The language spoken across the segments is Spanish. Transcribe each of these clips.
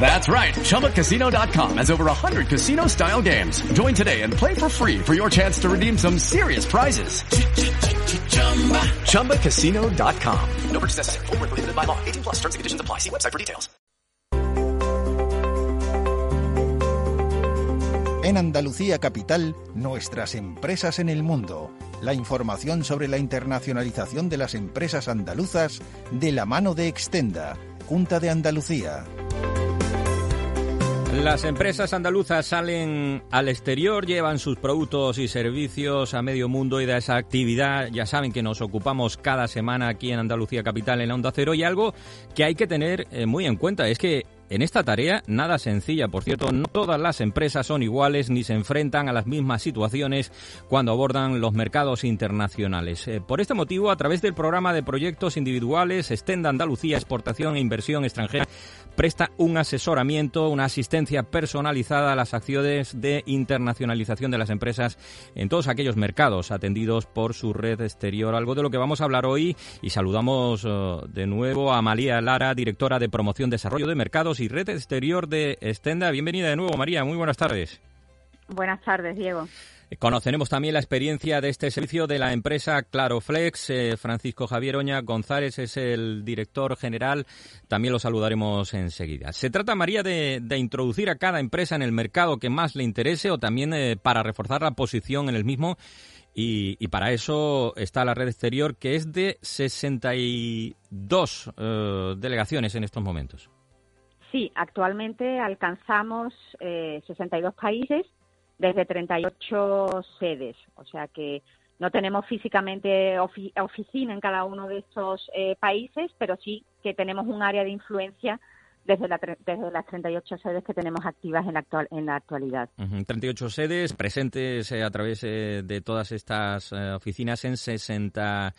That's right. ChumbaCasino.com has over 100 casino-style games. Join today and play for free for your chance to redeem some serious prizes. ChumbaCasino.com. No purchase necessary. Prohibited by law. 18 plus terms and conditions apply. See website for details. En Andalucía Capital, nuestras empresas en el mundo. La información sobre la internacionalización de las empresas andaluzas de la mano de Extenda Junta de Andalucía. Las empresas andaluzas salen al exterior, llevan sus productos y servicios a medio mundo y de esa actividad ya saben que nos ocupamos cada semana aquí en Andalucía Capital en la Onda Cero y algo que hay que tener eh, muy en cuenta es que en esta tarea, nada sencilla, por cierto, no todas las empresas son iguales ni se enfrentan a las mismas situaciones cuando abordan los mercados internacionales. Eh, por este motivo, a través del programa de proyectos individuales, Estenda Andalucía Exportación e Inversión Extranjera presta un asesoramiento, una asistencia personalizada a las acciones de internacionalización de las empresas en todos aquellos mercados atendidos por su red exterior. Algo de lo que vamos a hablar hoy y saludamos eh, de nuevo a María Lara, directora de Promoción, Desarrollo de Mercados y Red Exterior de Estenda. Bienvenida de nuevo, María. Muy buenas tardes. Buenas tardes, Diego. Conoceremos también la experiencia de este servicio de la empresa Claroflex. Eh, Francisco Javier Oña González es el director general. También lo saludaremos enseguida. Se trata, María, de, introducir a cada empresa en el mercado que más le interese o también eh, para reforzar la posición en el mismo. Y, para eso está la red exterior, que es de 62 eh, delegaciones en estos momentos. Sí, actualmente alcanzamos 62 países desde 38 sedes. O sea que no tenemos físicamente oficina en cada uno de estos eh, países, pero sí que tenemos un área de influencia desde, desde las 38 sedes que tenemos activas en la, actual, en la actualidad. 38 sedes presentes eh, a través eh, de todas estas oficinas en 60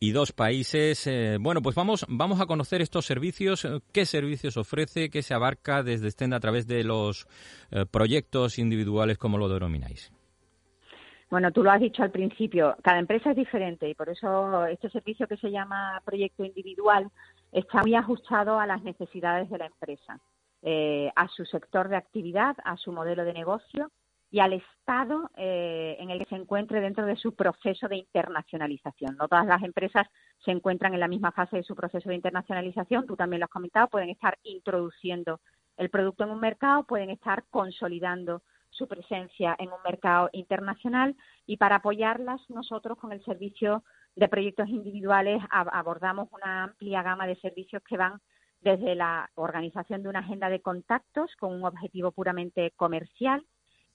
y dos países. Eh, bueno, pues vamos, vamos a conocer estos servicios, eh, qué servicios ofrece, qué se abarca desde Stenda a través de los eh, proyectos individuales, como lo denomináis. Bueno, tú lo has dicho al principio, cada empresa es diferente y por eso este servicio que se llama proyecto individual está muy ajustado a las necesidades de la empresa, a su sector de actividad, a su modelo de negocio y al estado eh, en el que se encuentre dentro de su proceso de internacionalización. No todas las empresas se encuentran en la misma fase de su proceso de internacionalización, tú también lo has comentado, pueden estar introduciendo el producto en un mercado, pueden estar consolidando su presencia en un mercado internacional y para apoyarlas nosotros con el servicio de proyectos individuales abordamos una amplia gama de servicios que van desde la organización de una agenda de contactos con un objetivo puramente comercial,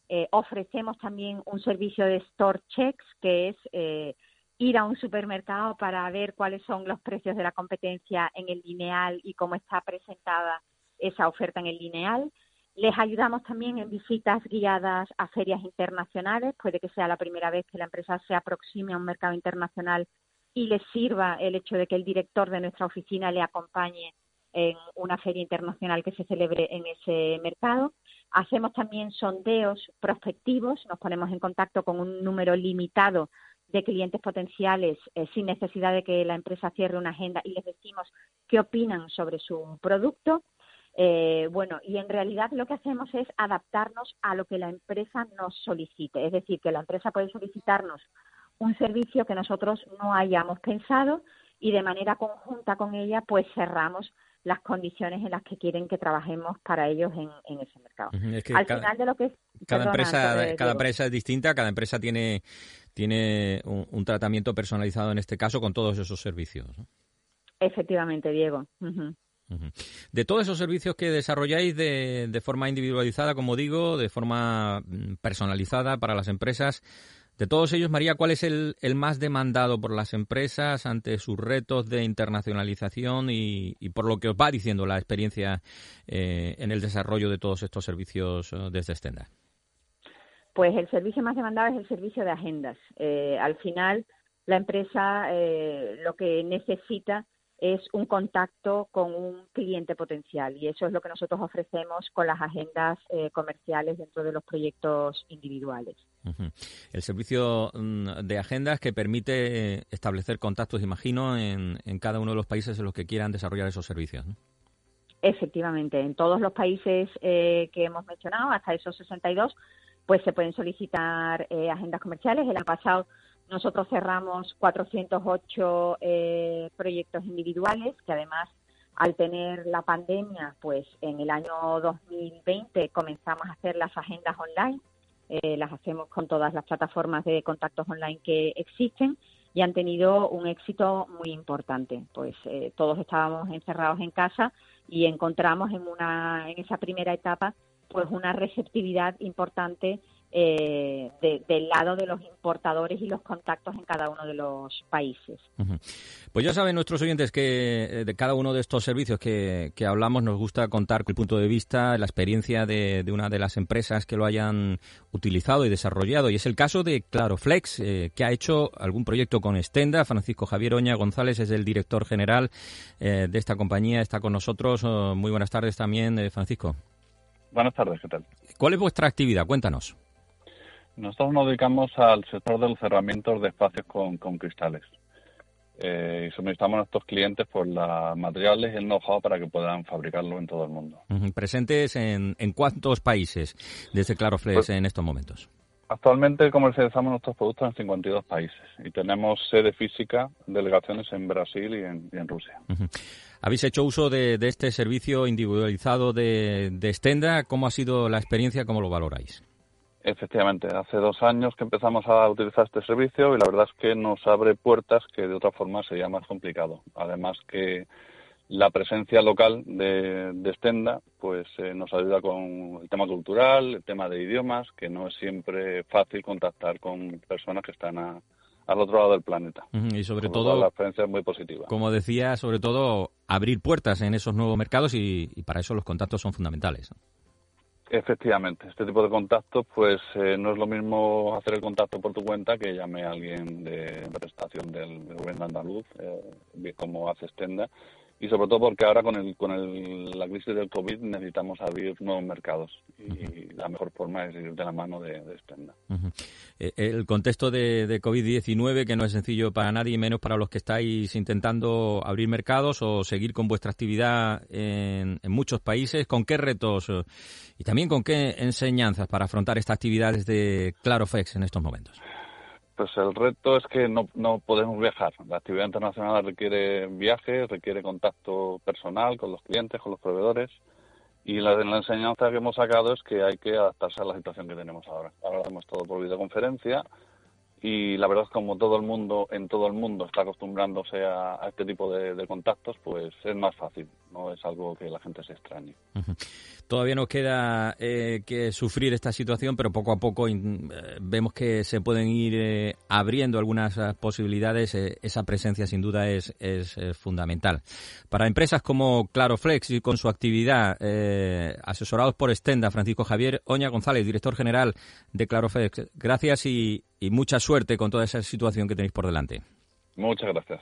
eh, ofrecemos también un servicio de store checks, que es eh, ir a un supermercado para ver cuáles son los precios de la competencia en el lineal y cómo está presentada esa oferta en el lineal. Les ayudamos también en visitas guiadas a ferias internacionales. Puede que sea la primera vez que la empresa se aproxime a un mercado internacional y les sirva el hecho de que el director de nuestra oficina le acompañe en una feria internacional que se celebre en ese mercado. Hacemos también sondeos prospectivos, nos ponemos en contacto con un número limitado de clientes potenciales eh, sin necesidad de que la empresa cierre una agenda y les decimos qué opinan sobre su producto. Eh, bueno, y en realidad lo que hacemos es adaptarnos a lo que la empresa nos solicite. Es decir, que la empresa puede solicitarnos un servicio que nosotros no hayamos pensado y de manera conjunta con ella, pues cerramos las condiciones en las que quieren que trabajemos para ellos en, ese mercado. Al final de lo que cada empresa, cada empresa es distinta, cada empresa tiene tiene un, tratamiento personalizado en este caso con todos esos servicios. Efectivamente, Diego. De todos esos servicios que desarrolláis de, de forma individualizada, como digo, de forma mm, personalizada para las empresas, de todos ellos, María, ¿cuál es el, más demandado por las empresas ante sus retos de internacionalización y, por lo que os va diciendo la experiencia eh, en el desarrollo de todos estos servicios eh, desde Stenda? Pues el servicio más demandado es el servicio de agendas. Eh, al final, la empresa lo que necesita es un contacto con un cliente potencial y eso es lo que nosotros ofrecemos con las agendas eh, comerciales dentro de los proyectos individuales. El servicio mm, de agendas que permite establecer contactos, imagino, en, cada uno de los países en los que quieran desarrollar esos servicios. Efectivamente, en todos los países eh, que hemos mencionado, hasta esos 62, pues se pueden solicitar eh, agendas comerciales. El año pasado nosotros cerramos 408 eh, proyectos individuales que además al tener la pandemia, pues en el año 2020 comenzamos a hacer las agendas online, eh, las hacemos con todas las plataformas de contactos online que existen y han tenido un éxito muy importante. Pues eh, todos estábamos encerrados en casa y encontramos en una en esa primera etapa pues una receptividad importante eh, del lado de los importadores y los contactos en cada uno de los países. Pues ya saben nuestros oyentes que eh, de cada uno de estos servicios que, hablamos nos gusta contar el punto de vista, la experiencia de, una de las empresas que lo hayan utilizado y desarrollado. Y es el caso de Claroflex, eh, que ha hecho algún proyecto con Estenda. Francisco Javier Oña González es el director general de esta compañía, está con nosotros. Oh, muy buenas tardes también, Francisco. Buenas tardes, ¿qué tal? ¿Cuál es vuestra actividad? Cuéntanos. Nosotros nos dedicamos al sector de los cerramientos de espacios con, cristales. Eh, y suministramos a nuestros clientes por los materiales y el know-how para que puedan fabricarlo en todo el mundo. ¿Presentes en, cuántos países desde Claroflex pues en estos momentos? Actualmente comercializamos nuestros productos en 52 países y tenemos sede física, delegaciones en Brasil y en, Rusia. ¿Habéis hecho uso de, este servicio individualizado de, de Stenda? ¿Cómo ha sido la experiencia? ¿Cómo lo valoráis? Efectivamente, hace dos años que empezamos a utilizar este servicio y la verdad es que nos abre puertas que de otra forma sería más complicado. Además que la presencia local de, de Stenda pues eh, nos ayuda con el tema cultural, el tema de idiomas, que no es siempre fácil contactar con personas que están al otro lado del planeta. Y sobre todo, la experiencia es muy positiva. Como decía, sobre todo abrir puertas en esos nuevos mercados y, y para eso los contactos son fundamentales. Efectivamente, este tipo de contactos, pues eh, no es lo mismo hacer el contacto por tu cuenta que llame a alguien de prestación del gobierno andaluz, eh, como hace Stenda, y sobre todo porque ahora con el, con el, la crisis del COVID necesitamos abrir nuevos mercados y la mejor forma es ir de la mano de, de. Eh, el contexto de, de COVID-19 que no es sencillo para nadie, menos para los que estáis intentando abrir mercados o seguir con vuestra actividad en, en muchos países, ¿con qué retos eh, y también con qué enseñanzas para afrontar esta actividad desde Clarofex en estos momentos? Pues el reto es que no, no podemos viajar. La actividad internacional requiere viajes, requiere contacto personal con los clientes, con los proveedores. Y la, la enseñanza que hemos sacado es que hay que adaptarse a la situación que tenemos ahora. Ahora hacemos todo por videoconferencia y la verdad como todo el mundo en todo el mundo está acostumbrándose a, este tipo de, contactos, pues es más fácil, no es algo que la gente se extrañe. Todavía nos queda eh, que sufrir esta situación, pero poco a poco eh, vemos que se pueden ir eh, abriendo algunas posibilidades. esa presencia sin duda es, es fundamental. Para empresas como Claroflex y con su actividad, asesorados por Estenda, Francisco Javier Oña González, director general de Claroflex, gracias y, y mucha suerte con toda esa situación que tenéis por delante. Muchas gracias.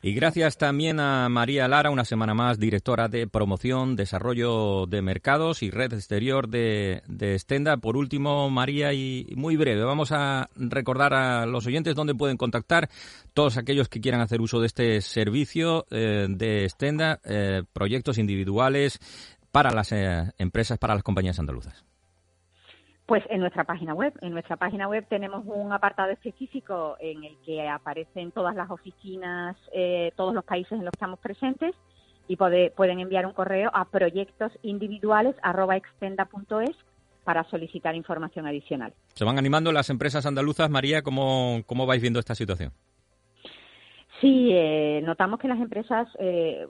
Y gracias también a María Lara, una semana más, directora de promoción, desarrollo de mercados y red exterior de, de Stenda. Por último, María, y muy breve, vamos a recordar a los oyentes dónde pueden contactar todos aquellos que quieran hacer uso de este servicio eh, de Stenda, eh, proyectos individuales para las eh, empresas, para las compañías andaluzas. Pues en nuestra página web. En nuestra página web tenemos un apartado específico en el que aparecen todas las oficinas, eh, todos los países en los que estamos presentes y pueden enviar un correo a proyectosindividuales.extenda.es para solicitar información adicional. ¿Se van animando las empresas andaluzas? María, ¿cómo, cómo vais viendo esta situación? Sí, eh, notamos que las empresas, eh,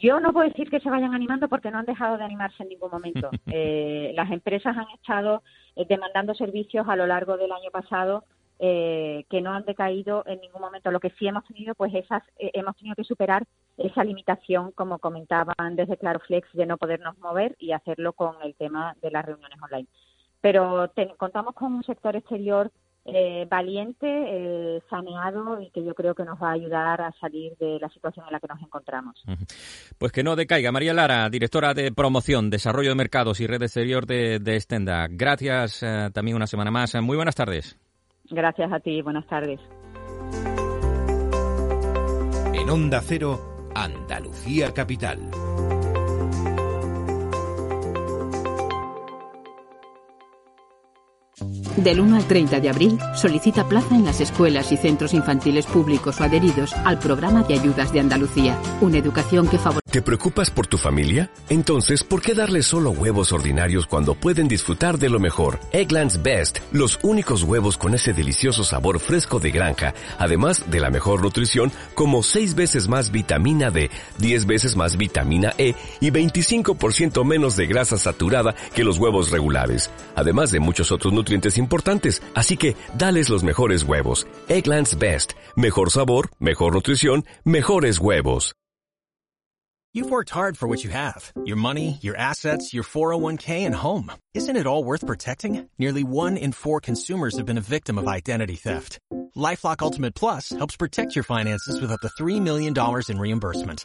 yo no puedo decir que se vayan animando porque no han dejado de animarse en ningún momento. Eh, las empresas han estado demandando servicios a lo largo del año pasado que no han decaído en ningún momento. Lo que sí hemos tenido, pues esas, hemos tenido que superar esa limitación, como comentaban desde Claroflex, de no podernos mover y hacerlo con el tema de las reuniones online. Pero contamos con un sector exterior eh, valiente, eh, saneado y que yo creo que nos va a ayudar a salir de la situación en la que nos encontramos. Pues que no decaiga. María Lara, directora de promoción, desarrollo de mercados y red exterior de, de Estenda. Gracias eh, también una semana más. Muy buenas tardes. Gracias a ti. Buenas tardes. En Onda Cero, Andalucía Capital. Del 1 al 30 de abril, solicita plaza en las escuelas y centros infantiles públicos o adheridos al programa de ayudas de Andalucía. Una educación que favorece. ¿Te preocupas por tu familia? Entonces, ¿por qué darles solo huevos ordinarios cuando pueden disfrutar de lo mejor? Eggland's Best, los únicos huevos con ese delicioso sabor fresco de granja, además de la mejor nutrición, como 6 veces más vitamina D, 10 veces más vitamina E y 25% menos de grasa saturada que los huevos regulares, además de muchos otros nutrientes importantes. Así que, dales los mejores huevos. Eggland's Best, mejor sabor, mejor nutrición, mejores huevos. You've worked hard for what you have your money, your assets, your 401k, and home. Isn't it all worth protecting? Nearly one in four consumers have been a victim of identity theft. Lifelock Ultimate Plus helps protect your finances with up to $3 million in reimbursement.